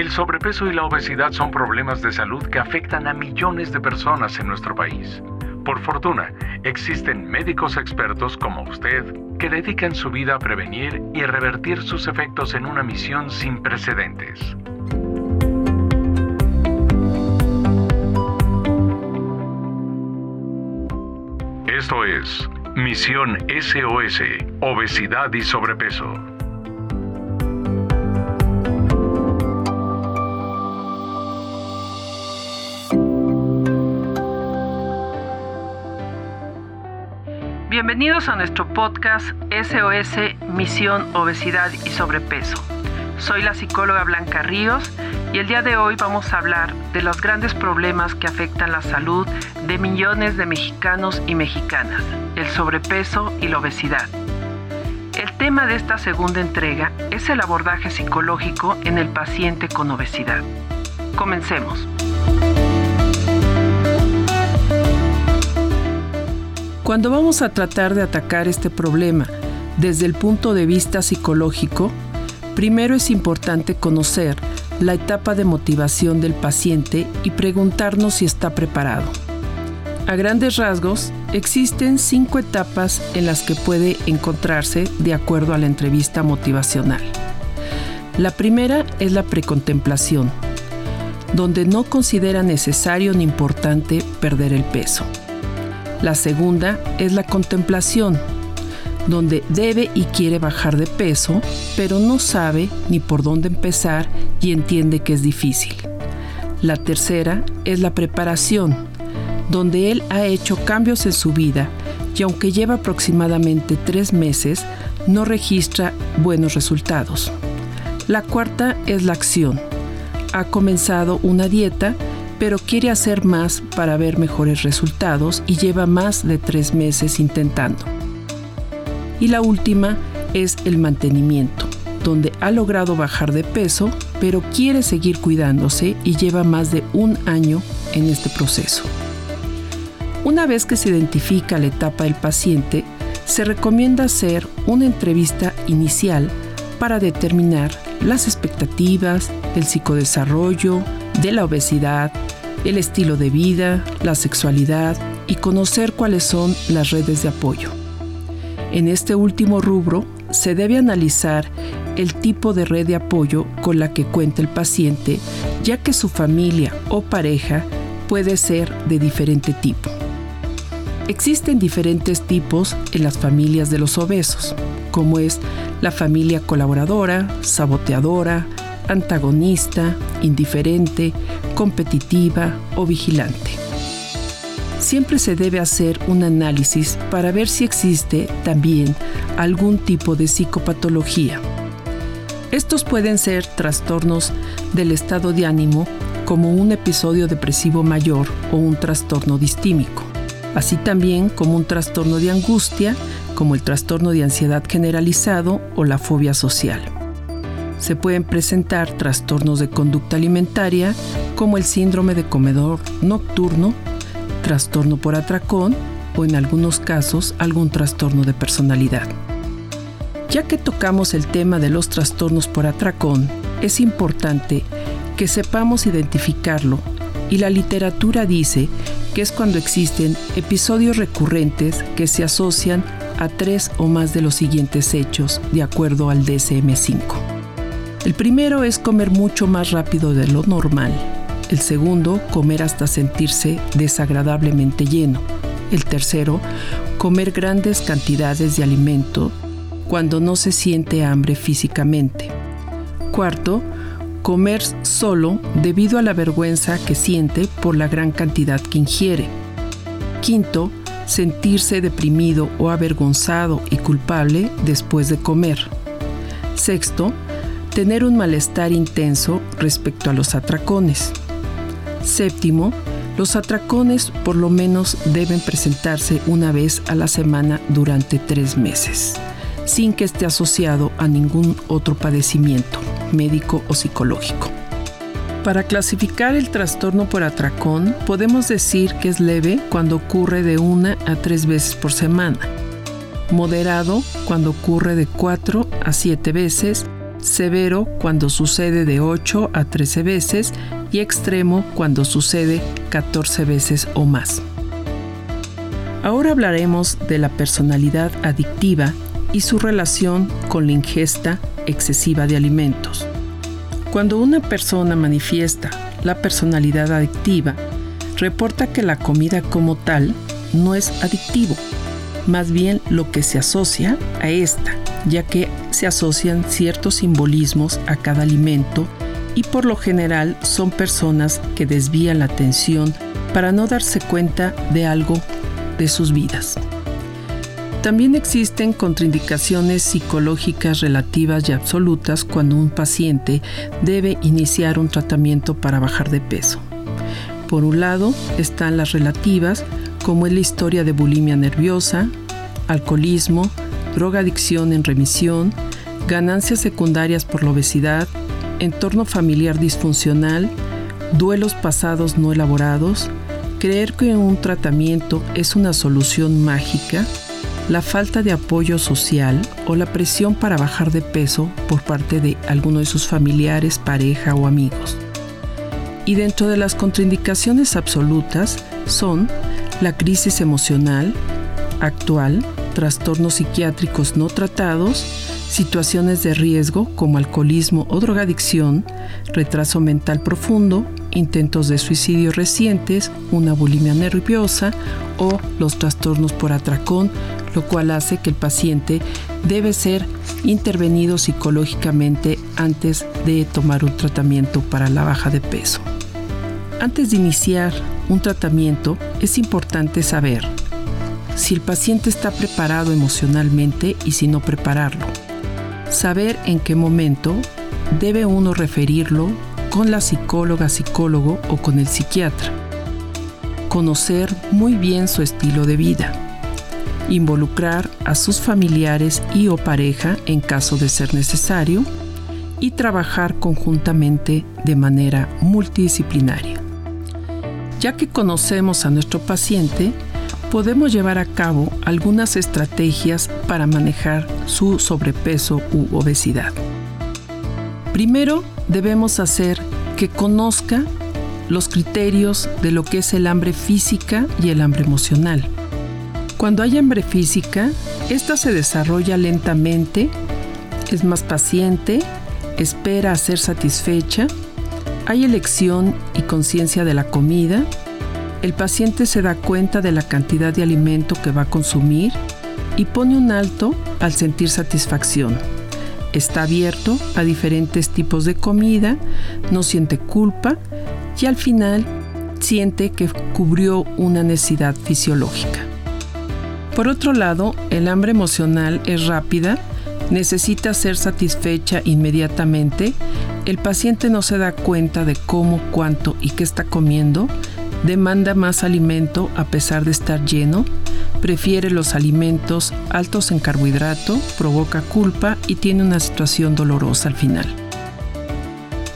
El sobrepeso y la obesidad son problemas de salud que afectan a millones de personas en nuestro país. Por fortuna, existen médicos expertos como usted que dedican su vida a prevenir y revertir sus efectos en una misión sin precedentes. Esto es Misión SOS, Obesidad y Sobrepeso. Bienvenidos a nuestro podcast SOS Misión Obesidad y Sobrepeso. Soy la psicóloga Blanca Ríos y el día de hoy vamos a hablar de los grandes problemas que afectan la salud de millones de mexicanos y mexicanas, el sobrepeso y la obesidad. El tema de esta segunda entrega es el abordaje psicológico en el paciente con obesidad. Comencemos. Cuando vamos a tratar de atacar este problema desde el punto de vista psicológico, primero es importante conocer la etapa de motivación del paciente y preguntarnos si está preparado. A grandes rasgos, existen cinco etapas en las que puede encontrarse de acuerdo a la entrevista motivacional. La primera es la precontemplación, donde no considera necesario ni importante perder el peso. La segunda es la contemplación, donde debe y quiere bajar de peso, pero no sabe ni por dónde empezar y entiende que es difícil. La tercera es la preparación, donde él ha hecho cambios en su vida y aunque lleva aproximadamente tres meses, no registra buenos resultados. La cuarta es la acción. Ha comenzado una dieta, pero quiere hacer más para ver mejores resultados y lleva más de tres meses intentando. Y la última es el mantenimiento, donde ha logrado bajar de peso, pero quiere seguir cuidándose y lleva más de un año en este proceso. Una vez que se identifica la etapa del paciente, se recomienda hacer una entrevista inicial para determinar las expectativas del psicodesarrollo, de la obesidad, el estilo de vida, la sexualidad y conocer cuáles son las redes de apoyo. En este último rubro, se debe analizar el tipo de red de apoyo con la que cuenta el paciente, ya que su familia o pareja puede ser de diferente tipo. Existen diferentes tipos en las familias de los obesos, como es la familia colaboradora, saboteadora, antagonista, indiferente, competitiva o vigilante siempre se debe hacer un análisis para ver si existe también algún tipo de psicopatología. Estos pueden ser trastornos del estado de ánimo como un episodio depresivo mayor o un trastorno distímico, así también como un trastorno de angustia como el trastorno de ansiedad generalizado o la fobia social. Se pueden presentar trastornos de conducta alimentaria como el síndrome de comedor nocturno trastorno por atracón o en algunos casos algún trastorno de personalidad. Ya que tocamos el tema de los trastornos por atracón, es importante que sepamos identificarlo y la literatura dice que es cuando existen episodios recurrentes que se asocian a tres o más de los siguientes hechos de acuerdo al DSM5. El primero es comer mucho más rápido de lo normal, el segundo, comer hasta sentirse desagradablemente lleno. El tercero, comer grandes cantidades de alimento cuando no se siente hambre físicamente. Cuarto, comer solo debido a la vergüenza que siente por la gran cantidad que ingiere. Quinto, sentirse deprimido o avergonzado y culpable después de comer. Sexto, tener un malestar intenso respecto a los atracones. Séptimo, los atracones por lo menos deben presentarse una vez a la semana durante tres meses, sin que esté asociado a ningún otro padecimiento médico o psicológico. Para clasificar el trastorno por atracón, podemos decir que es leve cuando ocurre de una a tres veces por semana, moderado cuando ocurre de 4 a 7 veces, severo cuando sucede de 8 a 13 veces y extremo cuando sucede 14 veces o más. Ahora hablaremos de la personalidad adictiva y su relación con la ingesta excesiva de alimentos. Cuando una persona manifiesta la personalidad adictiva, reporta que la comida como tal no es adictivo, más bien lo que se asocia a esta, ya que se asocian ciertos simbolismos a cada alimento y por lo general son personas que desvían la atención para no darse cuenta de algo de sus vidas. También existen contraindicaciones psicológicas relativas y absolutas cuando un paciente debe iniciar un tratamiento para bajar de peso. Por un lado están las relativas, como es la historia de bulimia nerviosa, alcoholismo, drogadicción en remisión, ganancias secundarias por la obesidad, entorno familiar disfuncional, duelos pasados no elaborados, creer que un tratamiento es una solución mágica, la falta de apoyo social o la presión para bajar de peso por parte de alguno de sus familiares, pareja o amigos. Y dentro de las contraindicaciones absolutas son la crisis emocional actual, trastornos psiquiátricos no tratados, situaciones de riesgo como alcoholismo o drogadicción, retraso mental profundo, intentos de suicidio recientes, una bulimia nerviosa o los trastornos por atracón lo cual hace que el paciente debe ser intervenido psicológicamente antes de tomar un tratamiento para la baja de peso. Antes de iniciar un tratamiento es importante saber si el paciente está preparado emocionalmente y si no prepararlo. Saber en qué momento debe uno referirlo con la psicóloga, psicólogo o con el psiquiatra. Conocer muy bien su estilo de vida involucrar a sus familiares y o pareja en caso de ser necesario y trabajar conjuntamente de manera multidisciplinaria. Ya que conocemos a nuestro paciente, podemos llevar a cabo algunas estrategias para manejar su sobrepeso u obesidad. Primero, debemos hacer que conozca los criterios de lo que es el hambre física y el hambre emocional cuando hay hambre física, esta se desarrolla lentamente, es más paciente, espera a ser satisfecha, hay elección y conciencia de la comida, el paciente se da cuenta de la cantidad de alimento que va a consumir y pone un alto al sentir satisfacción. Está abierto a diferentes tipos de comida, no siente culpa y al final siente que cubrió una necesidad fisiológica. Por otro lado, el hambre emocional es rápida, necesita ser satisfecha inmediatamente, el paciente no se da cuenta de cómo, cuánto y qué está comiendo, demanda más alimento a pesar de estar lleno, prefiere los alimentos altos en carbohidrato, provoca culpa y tiene una situación dolorosa al final.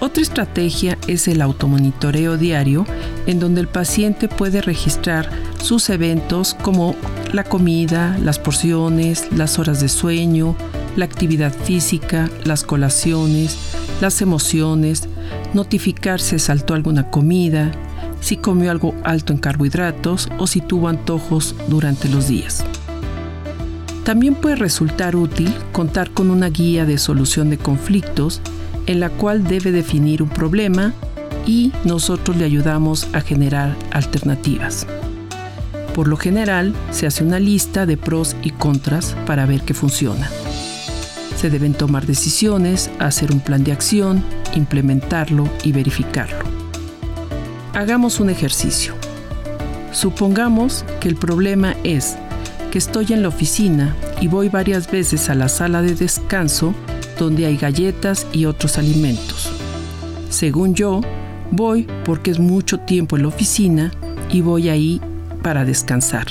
Otra estrategia es el automonitoreo diario, en donde el paciente puede registrar sus eventos como la comida, las porciones, las horas de sueño, la actividad física, las colaciones, las emociones, notificar si saltó alguna comida, si comió algo alto en carbohidratos o si tuvo antojos durante los días. También puede resultar útil contar con una guía de solución de conflictos en la cual debe definir un problema y nosotros le ayudamos a generar alternativas. Por lo general, se hace una lista de pros y contras para ver qué funciona. Se deben tomar decisiones, hacer un plan de acción, implementarlo y verificarlo. Hagamos un ejercicio. Supongamos que el problema es que estoy en la oficina y voy varias veces a la sala de descanso donde hay galletas y otros alimentos. Según yo, voy porque es mucho tiempo en la oficina y voy ahí para descansar.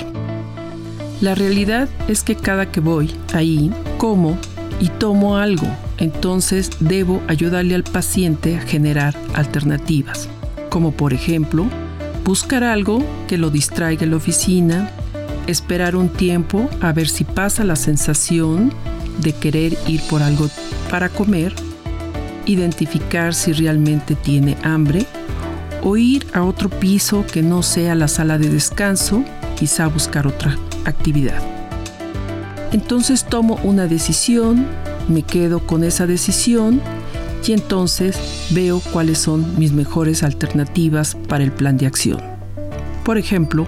La realidad es que cada que voy ahí, como y tomo algo entonces debo ayudarle al paciente a generar alternativas, como por ejemplo, buscar algo que lo distraiga en la oficina, esperar un tiempo a ver si pasa la sensación de querer ir por algo para comer, identificar si realmente tiene hambre o ir a otro piso que no sea la sala de descanso, quizá buscar otra actividad. Entonces tomo una decisión, me quedo con esa decisión y entonces veo cuáles son mis mejores alternativas para el plan de acción. Por ejemplo,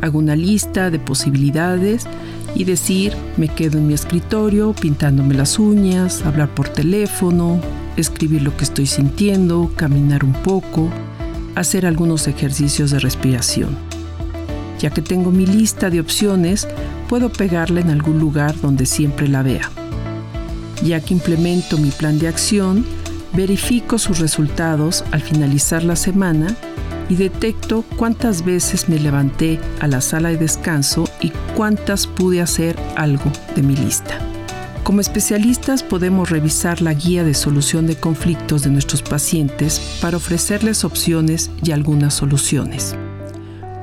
hago una lista de posibilidades y decir, me quedo en mi escritorio pintándome las uñas, hablar por teléfono, escribir lo que estoy sintiendo, caminar un poco, hacer algunos ejercicios de respiración. Ya que tengo mi lista de opciones, puedo pegarla en algún lugar donde siempre la vea. Ya que implemento mi plan de acción, verifico sus resultados al finalizar la semana y detecto cuántas veces me levanté a la sala de descanso y cuántas pude hacer algo de mi lista. Como especialistas podemos revisar la guía de solución de conflictos de nuestros pacientes para ofrecerles opciones y algunas soluciones.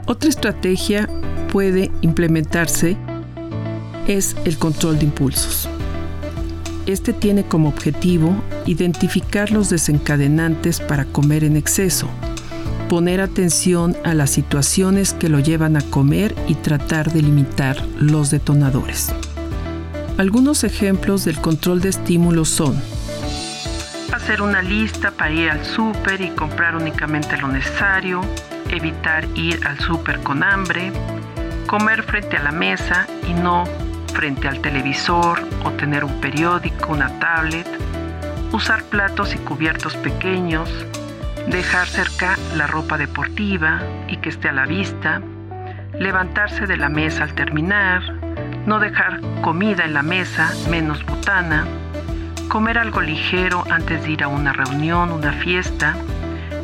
Otra estrategia puede implementarse es el control de impulsos. Este tiene como objetivo identificar los desencadenantes para comer en exceso, poner atención a las situaciones que lo llevan a comer y tratar de limitar los detonadores. Algunos ejemplos del control de estímulos son hacer una lista para ir al súper y comprar únicamente lo necesario, evitar ir al súper con hambre, comer frente a la mesa y no frente al televisor o tener un periódico, una tablet, usar platos y cubiertos pequeños, dejar cerca la ropa deportiva y que esté a la vista, levantarse de la mesa al terminar, no dejar comida en la mesa, menos botana, comer algo ligero antes de ir a una reunión, una fiesta,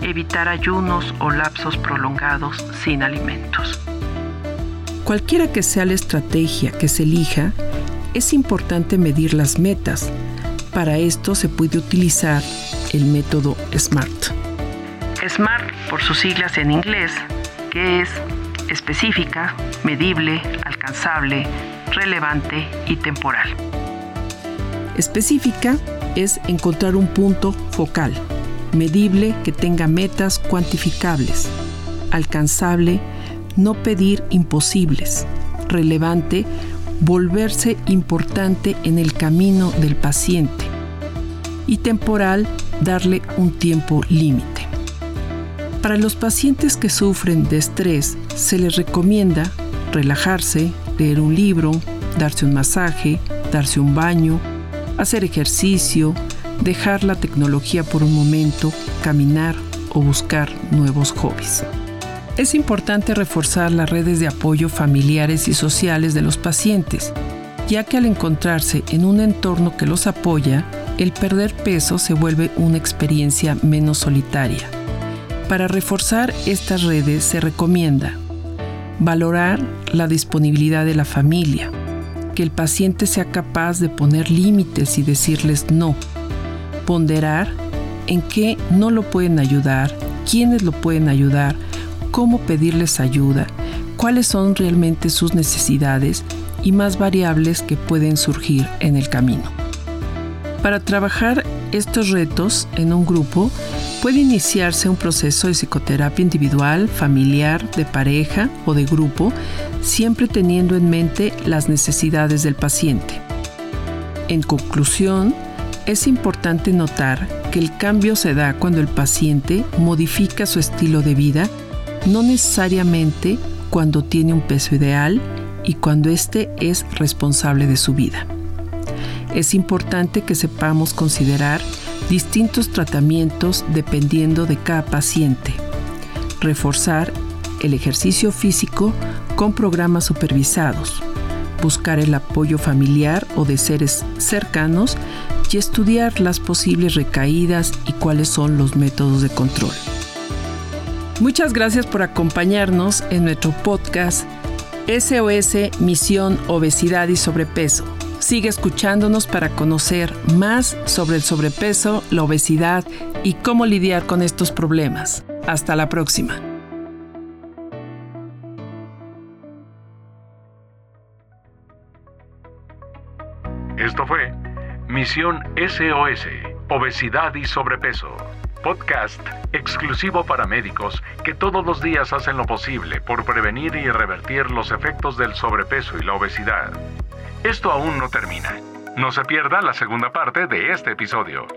evitar ayunos o lapsos prolongados sin alimentos. Cualquiera que sea la estrategia que se elija, es importante medir las metas. Para esto se puede utilizar el método SMART. SMART, por sus siglas en inglés, que es específica, medible, alcanzable, relevante y temporal. Específica es encontrar un punto focal, medible que tenga metas cuantificables, alcanzable, no pedir imposibles, relevante, volverse importante en el camino del paciente y temporal, darle un tiempo límite. Para los pacientes que sufren de estrés, se les recomienda relajarse, leer un libro, darse un masaje, darse un baño, hacer ejercicio, dejar la tecnología por un momento, caminar o buscar nuevos hobbies. Es importante reforzar las redes de apoyo familiares y sociales de los pacientes, ya que al encontrarse en un entorno que los apoya, el perder peso se vuelve una experiencia menos solitaria. Para reforzar estas redes se recomienda valorar la disponibilidad de la familia, que el paciente sea capaz de poner límites y decirles no, ponderar en qué no lo pueden ayudar, quiénes lo pueden ayudar, cómo pedirles ayuda, cuáles son realmente sus necesidades y más variables que pueden surgir en el camino. Para trabajar estos retos en un grupo, puede iniciarse un proceso de psicoterapia individual, familiar, de pareja o de grupo, siempre teniendo en mente las necesidades del paciente. En conclusión, es importante notar que el cambio se da cuando el paciente modifica su estilo de vida, no necesariamente cuando tiene un peso ideal y cuando éste es responsable de su vida. Es importante que sepamos considerar distintos tratamientos dependiendo de cada paciente. Reforzar el ejercicio físico con programas supervisados. Buscar el apoyo familiar o de seres cercanos y estudiar las posibles recaídas y cuáles son los métodos de control. Muchas gracias por acompañarnos en nuestro podcast SOS Misión Obesidad y Sobrepeso Sigue escuchándonos para conocer más sobre el sobrepeso, la obesidad y cómo lidiar con estos problemas. Hasta la próxima. Esto fue Misión SOS, Obesidad y Sobrepeso. Podcast exclusivo para médicos que todos los días hacen lo posible por prevenir y revertir los efectos del sobrepeso y la obesidad. Esto aún no termina. No se pierda la segunda parte de este episodio.